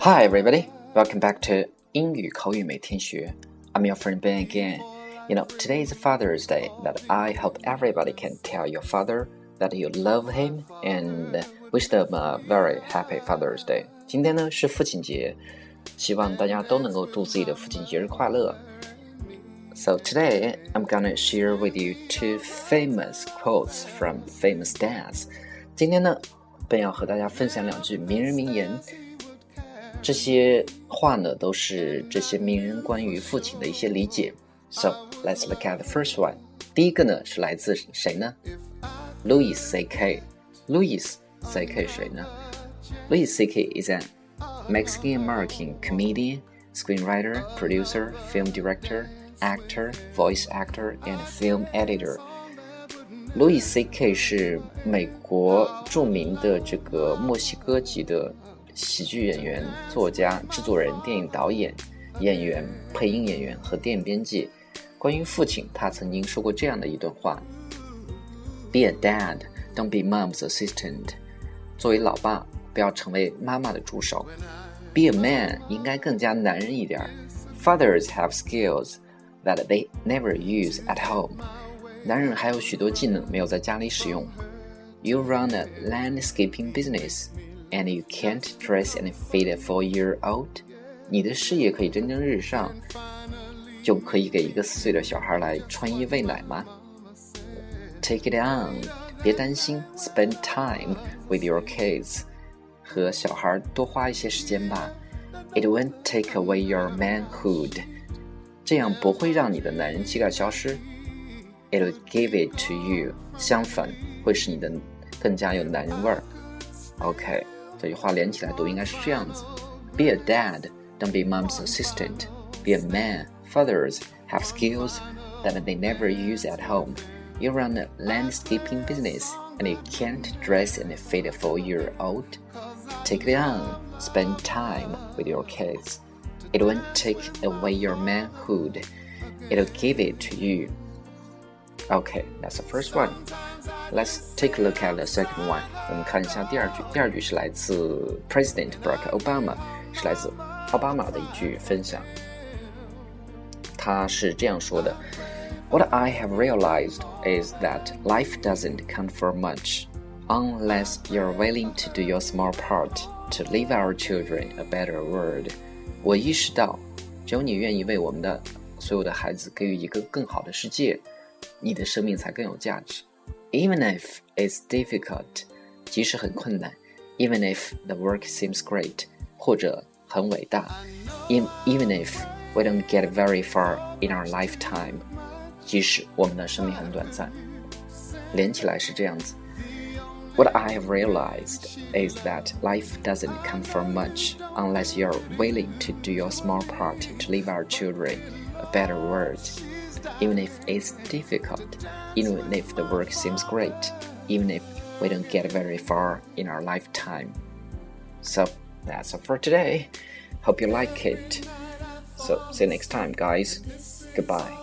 Hi, everybody. Welcome back to 英语口语每天学. I'm your friend Ben again. You know, today is Father's Day. That I hope everybody can tell your father that you love him and wish them a very happy Father's Day. 今天呢是父亲节，希望大家都能够祝自己的父亲节日快乐。So today I'm gonna share with you two famous quotes from famous dads. 今天呢，本要和大家分享两句名人名言。 这些话呢，都是这些名人关于父亲的一些理解。So let's look at the first one。第一个呢是来自谁呢？Louis C.K. Louis C.K. 谁呢？Louis C.K. is an Mexican American comedian, screenwriter, producer, film director, actor, voice actor, and film editor. Louis C.K. 是美国着名的这个墨西哥籍的 喜剧演员、作家、制作人、电影导演、演员、配音演员和电影编辑。关于父亲，他曾经说过这样的一段话：“Be a dad, don't be mom's assistant。”作为老爸，不要成为妈妈的助手。“Be a man” 应该更加男人一点。“Fathers have skills that they never use at home。”男人还有许多技能没有在家里使用。“You run a landscaping business。” and you can't dress and feed a four-year-old，你的事业可以蒸蒸日上，就可以给一个四岁的小孩来穿衣喂奶吗？Take it on，别担心，spend time with your kids，和小孩多花一些时间吧。It won't take away your manhood，这样不会让你的男人气概消失。It will give it to you，相反会使你的更加有男人味儿。OK。 这句话连起来读应该是这样子：Be a dad, don't be mom's assistant. Be a man. Fathers have skills that they never use at home. You run a landscaping business and you can't dress and feed a four-year-old. Take it on. Spend time with your kids. It won't take away your manhood. It'll give it to you. Okay, that's the first one. Let's take a look at the second one。我们看一下第二句。第二句是来自 President Barack Obama，是来自奥巴马的一句分享。他是这样说的：“What I have realized is that life doesn't count for much unless you're willing to do your small part to leave our children a better world。”我意识到，只有你愿意为我们的所有的孩子给予一个更好的世界，你的生命才更有价值。even if it's difficult，即使很困难；even if the work seems great，或者很伟大；even even if we don't get very far in our lifetime，即使我们的生命很短暂。连起来是这样子。What I have realized is that life doesn't count for much unless you're willing to do your small part to leave our children a better world even if it's difficult, even if the work seems great, even if we don't get very far in our lifetime. So that's all for today. Hope you like it. So see you next time, guys. Goodbye.